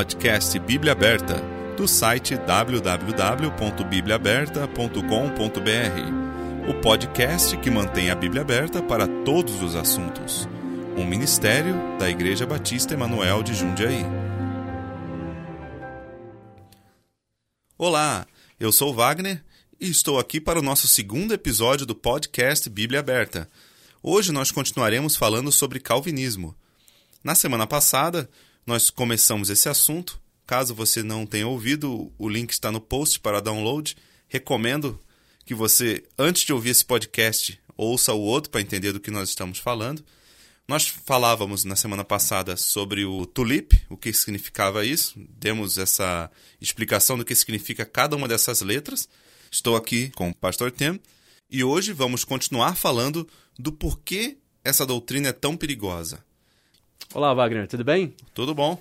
Podcast Bíblia Aberta, do site www.bibliaaberta.com.br. O podcast que mantém a Bíblia aberta para todos os assuntos. Um ministério da Igreja Batista Emanuel de Jundiaí. Olá, eu sou Wagner e estou aqui para o nosso segundo episódio do podcast Bíblia Aberta. Hoje nós continuaremos falando sobre calvinismo. Na semana passada, nós começamos esse assunto. Caso você não tenha ouvido, o link está no post para download. Recomendo que você, antes de ouvir esse podcast, ouça o outro para entender do que nós estamos falando. Nós falávamos na semana passada sobre o tulip, o que significava isso, demos essa explicação do que significa cada uma dessas letras. Estou aqui com o pastor Tem e hoje vamos continuar falando do porquê essa doutrina é tão perigosa. Olá, Wagner, tudo bem? Tudo bom.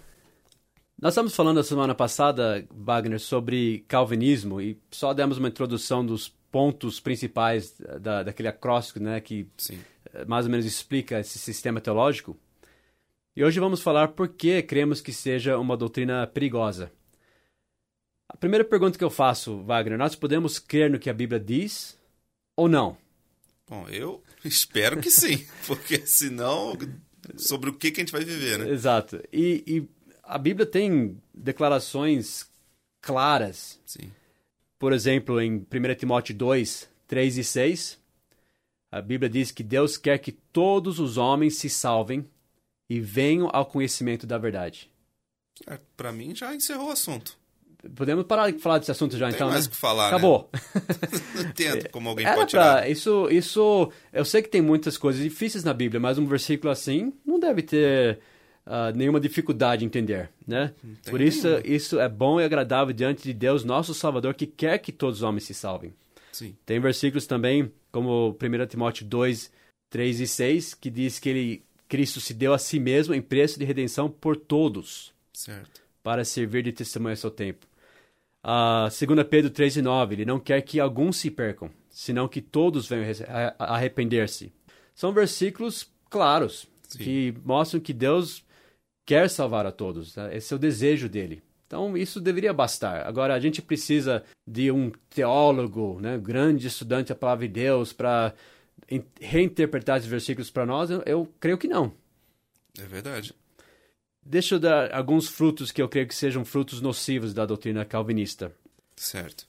Nós estamos falando a semana passada, Wagner, sobre calvinismo e só demos uma introdução dos pontos principais da, daquele acróstico, né, que Sim. Eh, mais ou menos explica esse sistema teológico. E hoje vamos falar por que cremos que seja uma doutrina perigosa. A primeira pergunta que eu faço, Wagner, nós podemos crer no que a Bíblia diz ou não? Bom, eu espero que sim, porque senão sobre o que, que a gente vai viver, né? Exato. E, e a Bíblia tem declarações claras. Sim. Por exemplo, em 1 Timóteo 2, 3 e 6, a Bíblia diz que Deus quer que todos os homens se salvem e venham ao conhecimento da verdade. É, Para mim já encerrou o assunto. Podemos parar de falar desse assunto já, Tem então, mais né? que falar, Acabou. Né? Entendo como alguém Era pode pra- tirar. Isso, isso, eu sei que tem muitas coisas difíceis na Bíblia, mas um versículo assim não deve ter ah, nenhuma dificuldade em entender, né? tem Por isso, isso é bom e agradável diante de Deus, nosso Salvador, que quer que todos os homens se salvem. Sim. Tem versículos também, como 1 Timóteo 2, 3 e 6, que diz que ele, Cristo se deu a si mesmo em preço de redenção por todos, Certo. para servir de testemunho ao seu tempo. Ah, 2 Pedro 3 e 9, ele não quer que alguns se percam, senão que todos venham a- a- arrepender-se. São versículos claros, Sim. que mostram que Deus quer salvar a todos, né? esse é o desejo dele. Então, isso deveria bastar. Agora, a gente precisa de um teólogo, né, grande estudante da palavra de Deus, para in- reinterpretar esses versículos para nós? Eu, eu creio que não. É verdade. Deixa eu dar alguns frutos que eu creio que sejam frutos nocivos da doutrina calvinista. Certo.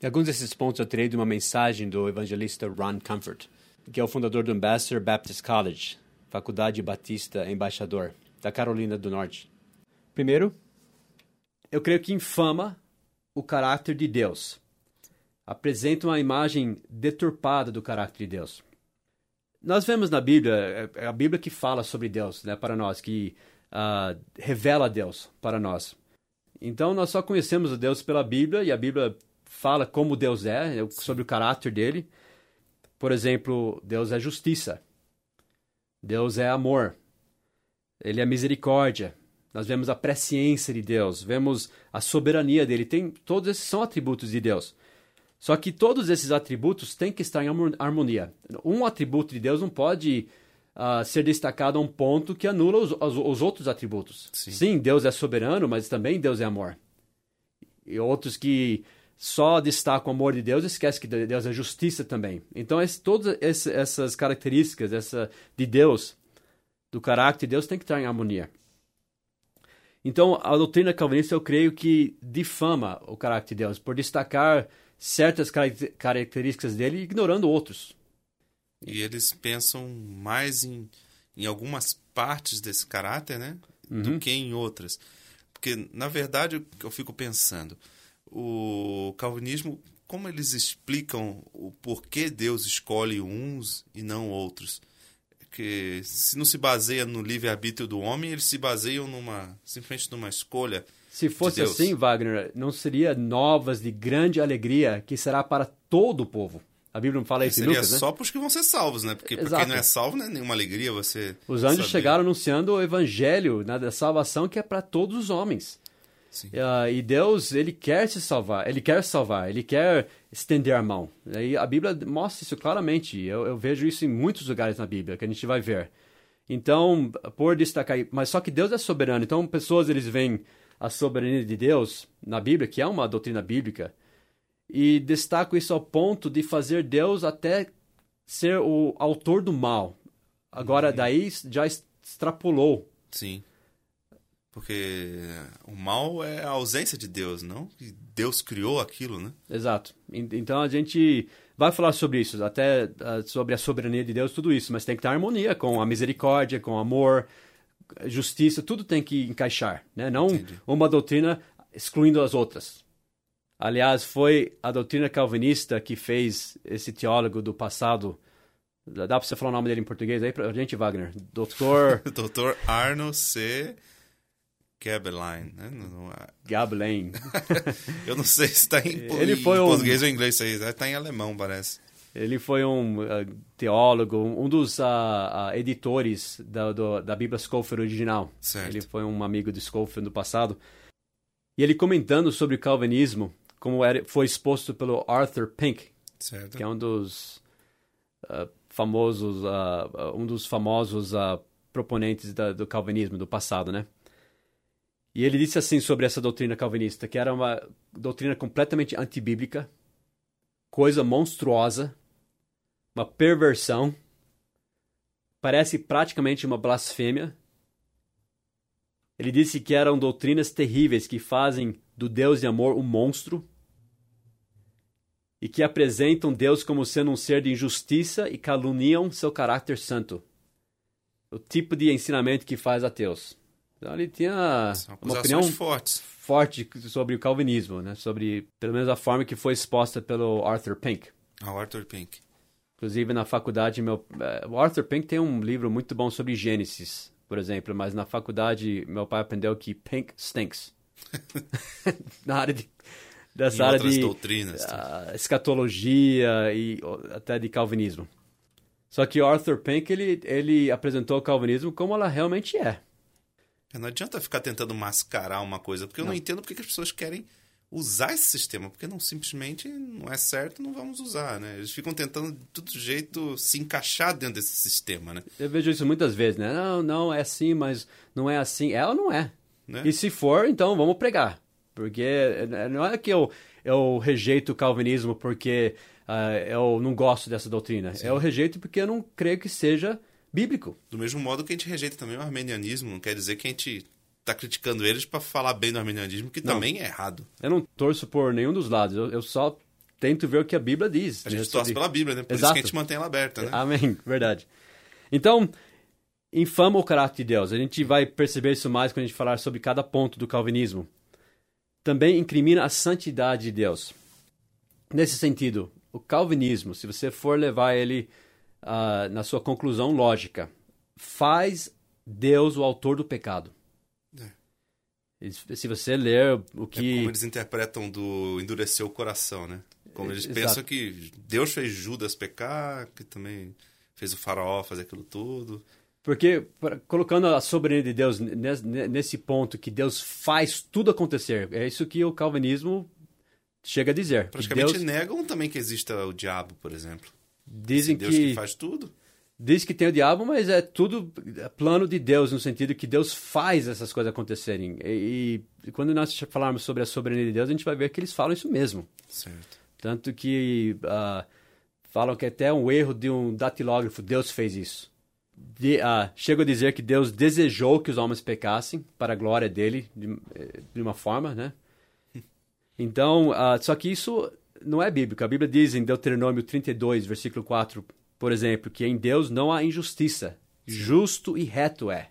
E alguns desses pontos eu tirei de uma mensagem do evangelista Ron Comfort, que é o fundador do Ambassador Baptist College, Faculdade Batista Embaixador, da Carolina do Norte. Primeiro, eu creio que infama o caráter de Deus. Apresenta uma imagem deturpada do caráter de Deus. Nós vemos na Bíblia, é a Bíblia que fala sobre Deus né, para nós, que ah, revela Deus para nós. Então nós só conhecemos o Deus pela Bíblia e a Bíblia fala como Deus é, sobre o caráter dele. Por exemplo, Deus é justiça. Deus é amor. Ele é misericórdia. Nós vemos a presciência de Deus, vemos a soberania dele. Tem todos esses são atributos de Deus. Só que todos esses atributos têm que estar em harmo- harmonia. Um atributo de Deus não pode ah, ser destacado a um ponto que anula os, os- os outros atributos. Sim. Deus é soberano, mas também Deus é amor. E outros que só destacam o amor de Deus esquecem que Deus é justiça também. Então, esse- todas esse- essas características essa, de Deus, do caráter de Deus, tem que estar em harmonia. Então, a doutrina calvinista, eu creio que difama o caráter de Deus por destacar certas caracter- características dele, ignorando outros. E eles pensam mais em, em algumas partes desse caráter, né? Uhum. Do que em outras. Porque, na verdade, eu fico pensando, o calvinismo, como eles explicam o porquê Deus escolhe uns e não outros? Que se não se baseia no livre-arbítrio do homem, eles se baseiam numa simplesmente numa escolha. Se fosse Deus. assim, Wagner, não seria novas de grande alegria que será para todo o povo. A Bíblia não fala isso em Seria Lucas, né? só para os que vão ser salvos, né? Porque para quem não é salvo, não é nenhuma alegria você. Os anjos saber. chegaram anunciando o evangelho né, da salvação que é para todos os homens. Ah, e Deus, ele quer se salvar, ele quer salvar, ele quer estender a mão. E a Bíblia mostra isso claramente. Eu, eu vejo isso em muitos lugares na Bíblia, que a gente vai ver. Então, por destacar, mas só que Deus é soberano. Então, pessoas eles veem a soberania de Deus na Bíblia, que é uma doutrina bíblica, e destaco isso ao ponto de fazer Deus até ser o autor do mal. Agora, uhum. daí já extrapolou. Sim. Porque o mal é a ausência de Deus, não? Deus criou aquilo, né? Exato. Então a gente vai falar sobre isso, até sobre a soberania de Deus, tudo isso, mas tem que ter harmonia com a misericórdia, com o amor, justiça, tudo tem que encaixar, né? Não Entendi. uma doutrina excluindo as outras. Aliás, foi a doutrina calvinista que fez esse teólogo do passado. Dá para você falar o nome dele em português aí pra gente, Wagner? Doutor. Doutor Arno C. Gabelein, né? Gabelein. Eu não sei se está em, Ele foi em português ou em inglês, está em alemão, parece. Ele foi um uh, teólogo, um dos uh, uh, editores da, do, da Bíblia Scofield original. Certo. Ele foi um amigo de Scofield no passado. E ele comentando sobre o calvinismo, como era, foi exposto pelo Arthur Pink, certo. que é um dos famosos, um dos famosos proponentes da, do calvinismo do passado, né? E ele disse assim sobre essa doutrina calvinista, que era uma doutrina completamente antibíblica, coisa monstruosa, uma perversão, parece praticamente uma blasfêmia. Ele disse que eram doutrinas terríveis que fazem do Deus de amor um monstro e que apresentam Deus como sendo um ser de injustiça e caluniam seu caráter santo. O tipo de ensinamento que faz ateus. Então ele tinha uma opinião fortes. forte sobre o calvinismo, né? Sobre, pelo menos, a forma que foi exposta pelo Arthur Pink. Ah, Arthur Pink. Inclusive, na faculdade, meu, eh, o Arthur Pink tem um livro muito bom sobre Gênesis, por exemplo, mas na faculdade meu pai aprendeu que Pink stinks. na área de dessa área de doutrinas, uh, escatologia e até de calvinismo. Só que Arthur Pink ele, ele apresentou o calvinismo como ela realmente é. É, não adianta ficar tentando mascarar uma coisa, porque eu não, não entendo porque as pessoas querem usar esse sistema, porque não simplesmente não é certo, não vamos usar, né? Eles ficam tentando de todo jeito se encaixar dentro desse sistema, né? Eu vejo isso muitas vezes, né? Não, não é assim, mas não é assim. Ela não é. Né? E se for, então vamos pregar. Porque eh, não é que eu, eu rejeito o calvinismo porque uh, eu não gosto dessa doutrina. Sim. Eu rejeito porque eu não creio que seja bíblico. Do mesmo modo que a gente rejeita também o armenianismo, não quer dizer que a gente está criticando eles para falar bem do armenianismo, que não. também é errado. Eu não torço por nenhum dos lados, eu, eu só tento ver o que a Bíblia diz. A gente né, torce sobre... pela Bíblia, né? Por Exato. isso que a gente mantém ela aberta, né? Amém, verdade. Então, infama o caráter de Deus. A gente vai perceber isso mais quando a gente falar sobre cada ponto do calvinismo. Também incrimina a santidade de Deus. Nesse sentido, o calvinismo, se você for levar ele uh, na sua conclusão lógica, faz Deus o autor do pecado. É. Se você ler o que. É como eles interpretam do endurecer o coração, né? Como eles Exato. pensam que Deus fez Judas pecar, que também fez o faraó fazer aquilo tudo. Porque, colocando a soberania de Deus nesse ponto, que Deus faz tudo acontecer, é isso que o calvinismo chega a dizer. Praticamente Deus... negam também que exista o diabo, por exemplo. Dizem Deus que, que faz tudo. Diz que tem o diabo, mas é tudo plano de Deus, no sentido que Deus faz essas coisas acontecerem. E, e, quando nós falarmos sobre a soberania de Deus, a gente vai ver que eles falam isso mesmo. Certo. Tanto que uh, falam que até um erro de um datilógrafo, Deus fez isso. De, uh, chego a dizer que Deus desejou que os homens pecassem para a glória dele, de, de uma forma, né? Então, uh, só que isso não é bíblico. A Bíblia diz em Deuteronômio 32, versículo 4, por exemplo, que em Deus não há injustiça. Justo e reto é.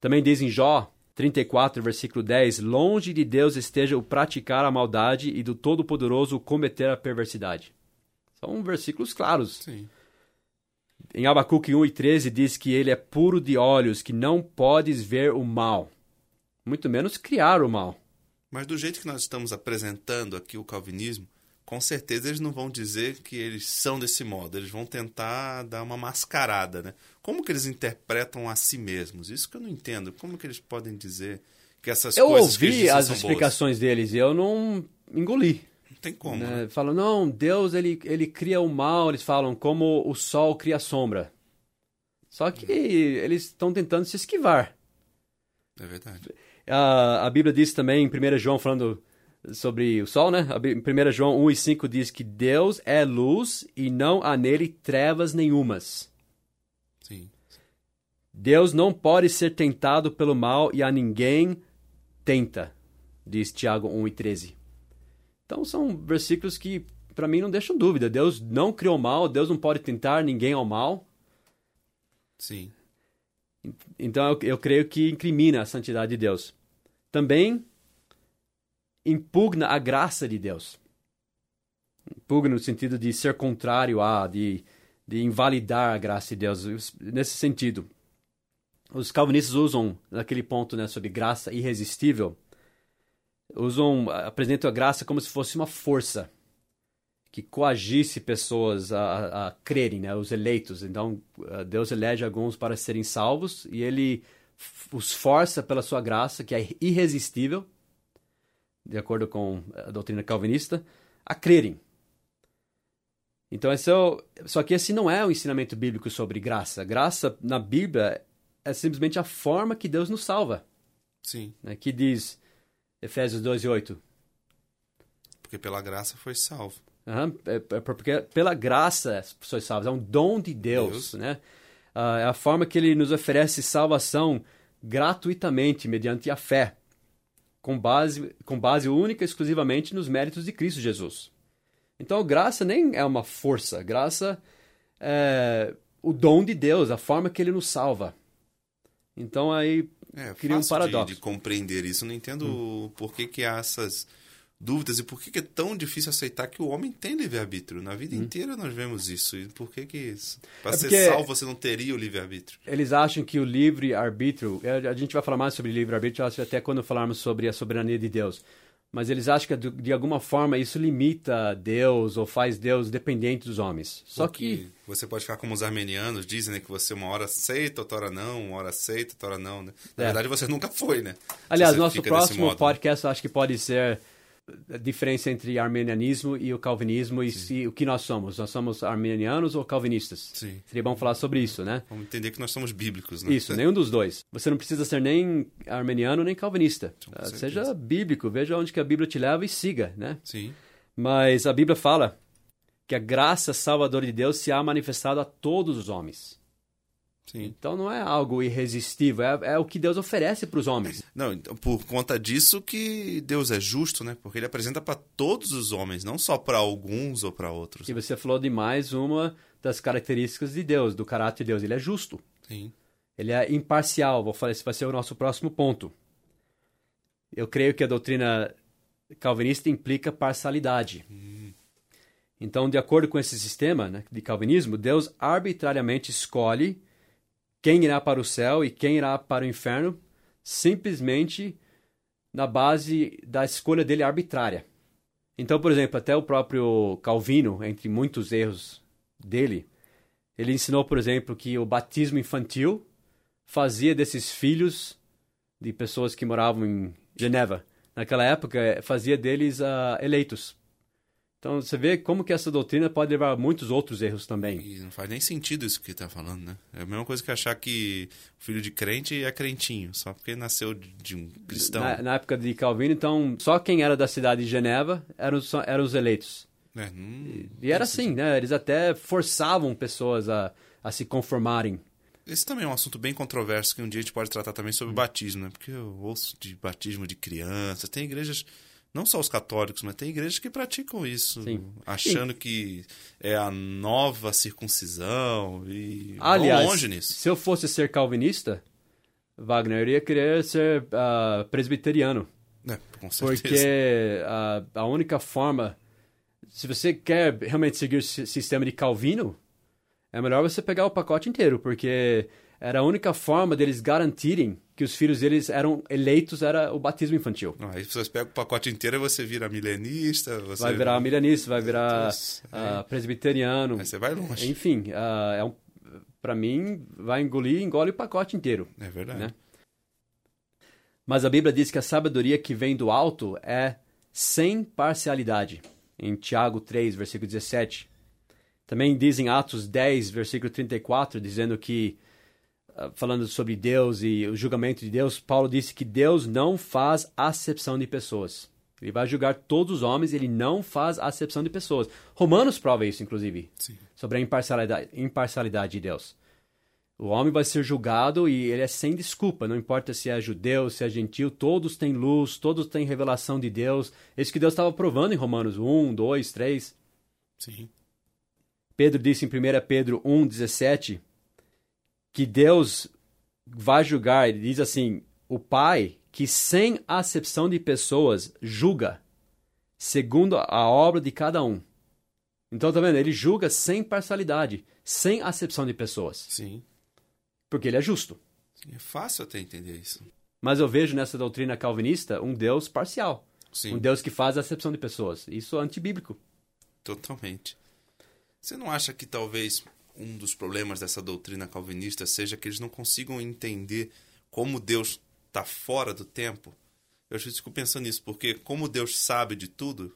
Também diz em Jó 34, versículo 10: Longe de Deus esteja o praticar a maldade e do Todo-Poderoso cometer a perversidade. São versículos claros. Sim. Em Abacuque 1 e 13 diz que ele é puro de olhos, que não podes ver o mal, muito menos criar o mal. Mas do jeito que nós estamos apresentando aqui o calvinismo, com certeza eles não vão dizer que eles são desse modo, eles vão tentar dar uma mascarada, né? Como que eles interpretam a si mesmos? Isso que eu não entendo. Como que eles podem dizer que essas eu coisas eles dizem as explicações boas? deles e eu não engoli. Tem como. Né? Né? Falam, não, Deus ele, ele cria o mal, eles falam, como o sol cria a sombra. Só que eles estão tentando se esquivar. É verdade. a, a Bíblia diz também em 1 João, falando sobre o sol, né? Em 1 João 1 e 5 diz que Deus é luz e não há nele trevas nenhumas. Sim. Deus não pode ser tentado pelo mal e a ninguém tenta, diz Tiago 1 e 13. Então são versículos que para mim não deixam dúvida. Deus não criou mal, Deus não pode tentar ninguém ao mal. Sim. Então eu, eu creio que incrimina a santidade de Deus. Também impugna a graça de Deus. Impugna no sentido de ser contrário a, de, de invalidar a graça de Deus. Nesse sentido, os calvinistas usam, naquele ponto né, sobre graça irresistível, usam, apresentam a graça como se fosse uma força que coagisse pessoas a, a, crerem, né, os eleitos. Então, eh, Deus elege alguns para serem salvos e ele os força pela sua graça, que é irresistível, de acordo com a doutrina calvinista, a crerem. Então, esse é o, só que esse não é o ensinamento bíblico sobre graça. Graça na Bíblia é simplesmente a forma que Deus nos salva. Sim. Né, que diz Efésios 2 e 8. Porque pela graça foi salvo. Uhum, é, é porque pela graça sois salvos, é um dom de Deus, Deus. né? Uh, é a forma que ele nos oferece salvação gratuitamente, mediante a fé, com base, com base única exclusivamente nos méritos de Cristo Jesus. Então, graça nem é uma força, graça é o dom de Deus, a forma que ele nos salva. Então, aí é, cria um paradoxo. De, de compreender isso, não entendo hum. por que, que há essas dúvidas e por que, que é tão difícil aceitar que o homem tem livre-arbítrio. Na vida hum. inteira nós vemos isso. E por que que isso? Para é ser salvo você não teria o livre-arbítrio. Eles acham que o livre-arbítrio... A gente vai falar mais sobre livre-arbítrio até quando falarmos sobre a soberania de Deus. Mas eles acham que de alguma forma isso limita Deus ou faz Deus dependente dos homens. Só Porque que você pode ficar como os armenianos dizem, né, que você uma hora aceita, outra hora não, uma hora aceita, outra hora não, né? Na é. verdade você nunca foi, né? Aliás, nosso próximo podcast né? eu acho que pode ser a diferença entre armenianismo e o calvinismo e se, o que nós somos. Nós somos armenianos ou calvinistas? Sim. Seria bom falar sobre isso, né? Vamos entender que nós somos bíblicos, né? Isso, nenhum dos dois. Você não precisa ser nem armeniano nem calvinista. Uh, seja bíblico, veja onde que a Bíblia te leva e siga, né? Sim. Mas a Bíblia fala que a graça salvadora de Deus se há manifestado a todos os homens. Sim. Então não é algo irresistível, é, é o que Deus oferece para os homens. Não, então, por conta disso que Deus é justo, né? Porque ele apresenta para todos os homens, não só para alguns ou para outros. E você falou de mais uma das características de Deus, do caráter de Deus. Ele é justo. Sim. Ele é imparcial. Vou falar, esse vai ser o nosso próximo ponto. Eu creio que a doutrina calvinista implica parcialidade. Hum. Então, de acordo com esse sistema né, de calvinismo, Deus arbitrariamente escolhe quem irá para o céu e quem irá para o inferno, simplesmente na base da escolha dele arbitrária. Então, por exemplo, até o próprio Calvino, entre muitos erros dele, ele ensinou, por exemplo, que o batismo infantil fazia desses filhos de pessoas que moravam em Geneva, naquela época, fazia deles uh, eleitos então você vê como que essa doutrina pode levar a muitos outros erros também. E não faz nem sentido isso que está falando, né? É a mesma coisa que achar que o filho de crente é crentinho, só porque nasceu de um cristão. Na, na época de Calvino, então, só quem era da cidade de Geneva eram, só, eram os eleitos. É, e, e era assim, né? Eles até forçavam pessoas a, a se conformarem. Esse também é um assunto bem controverso que um dia a gente pode tratar também sobre batismo, né? Porque eu ouço de batismo de criança, tem igrejas não só os católicos, mas tem igrejas que praticam isso, Sim. achando Sim. que é a nova circuncisão e Aliás, longe nisso. Se eu fosse ser calvinista, Wagner, eu iria querer ser uh, presbiteriano. É, com certeza. Porque uh, a única forma, se você quer realmente seguir o sistema de Calvino, é melhor você pegar o pacote inteiro, porque era a única forma deles garantirem que os filhos deles eram eleitos era o batismo infantil. Ah, aí vocês pegam o pacote inteiro e você vira milenista. Você... Vai virar milenista, vai virar uh, presbiteriano. Aí você vai longe. Enfim, uh, é um, para mim, vai engolir, engole o pacote inteiro. É verdade. Né? Mas a Bíblia diz que a sabedoria que vem do alto é sem parcialidade. Em Tiago 3, versículo 17. Também diz em Atos 10, versículo 34, dizendo que falando sobre Deus e o julgamento de Deus, Paulo disse que Deus não faz acepção de pessoas. Ele vai julgar todos os homens, ele não faz acepção de pessoas. Romanos prova isso, inclusive, Sim. sobre a imparcialidade, imparcialidade de Deus. O homem vai ser julgado e ele é sem desculpa, não importa se é judeu, se é gentil, todos têm luz, todos têm revelação de Deus. É isso que Deus estava provando em Romanos 1, 2, 3. Sim. Pedro disse em 1 Pedro 1, 17 que Deus vai julgar, ele diz assim: o Pai que sem acepção de pessoas julga segundo a obra de cada um. Então, tá vendo? Ele julga sem parcialidade, sem acepção de pessoas, Sim. porque ele é justo. É fácil até entender isso. Mas eu vejo nessa doutrina calvinista um Deus parcial, Sim. um Deus que faz acepção de pessoas. Isso é antibíblico. Totalmente. Você não acha que talvez um dos problemas dessa doutrina calvinista seja que eles não consigam entender como Deus está fora do tempo? Eu acho que fico pensando nisso, porque como Deus sabe de tudo,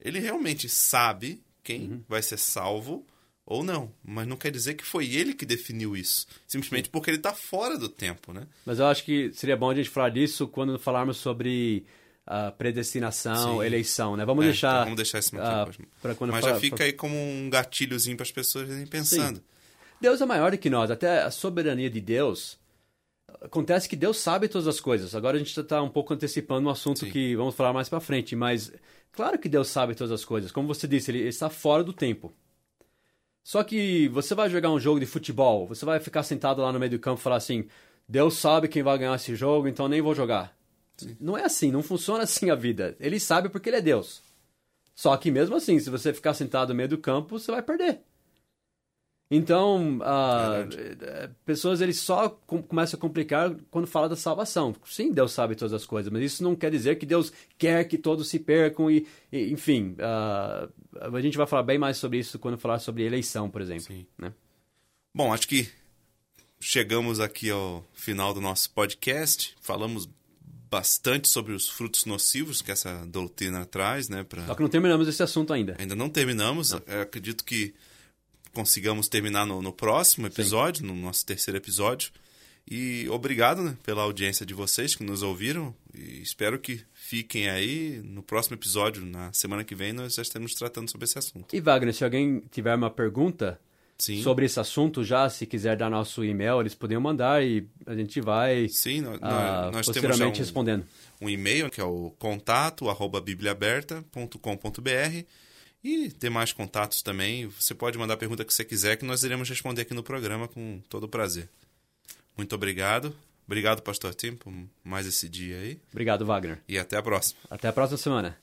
ele realmente sabe quem vai ser salvo ou não. Mas não quer dizer que foi ele que definiu isso. Simplesmente porque ele está fora do tempo, né? Mas eu acho que seria bom a gente falar disso quando falarmos sobre a predestinação, Sim. eleição, né? Vamos É, deixar então vamos deixar isso mais ah, pra quando Mas já fica aí como um gatilhozinho para as pessoas irem pensando. Deus é maior do que nós, até a soberania de Deus. Acontece que Deus sabe todas as coisas. Agora a gente está um pouco antecipando um assunto Sim. que vamos falar mais para frente, mas claro que Deus sabe todas as coisas. Como você disse, ele ele está fora do tempo. Só que você vai jogar um jogo de futebol, você vai ficar sentado lá no meio do campo e falar assim: Deus sabe quem vai ganhar esse jogo, então nem vou jogar. Não é assim, não funciona assim a vida. Ele sabe porque ele é Deus. Só que mesmo assim, se você ficar sentado no meio do campo, você vai perder. Então, ah, eh, pessoas eles só com- começam a complicar quando fala da salvação. Sim, Deus sabe todas as coisas, mas isso não quer dizer que Deus quer que todos se percam e, e, enfim, ah, a gente vai falar bem mais sobre isso quando falar sobre eleição, por exemplo. Né? Bom, acho que chegamos aqui ao final do nosso podcast. Falamos bastante sobre os frutos nocivos que essa doutrina traz, né? Pra... Só que não terminamos esse assunto ainda. Ainda não terminamos. Eu acredito que consigamos terminar no, no próximo episódio, no nosso terceiro episódio. E obrigado né, pela audiência de vocês que nos ouviram. E espero que fiquem aí. No próximo episódio, na semana que vem, nós já estaremos tratando sobre esse assunto. E Wagner, se alguém tiver uma pergunta Sim. sobre esse assunto já, se quiser dar nosso e-mail, eles podem mandar e a gente vai Sim, nós, ah, nós temos já posteriormente um, respondendo. um e-mail que é o contato arroba bibliaaberta.com.br e demais contatos também. Você pode mandar a pergunta que você quiser que nós iremos responder aqui no programa com todo prazer. Muito obrigado. Obrigado, Pastor Tim, por mais esse dia aí. Obrigado, Wagner. E até a próxima. Até a próxima semana.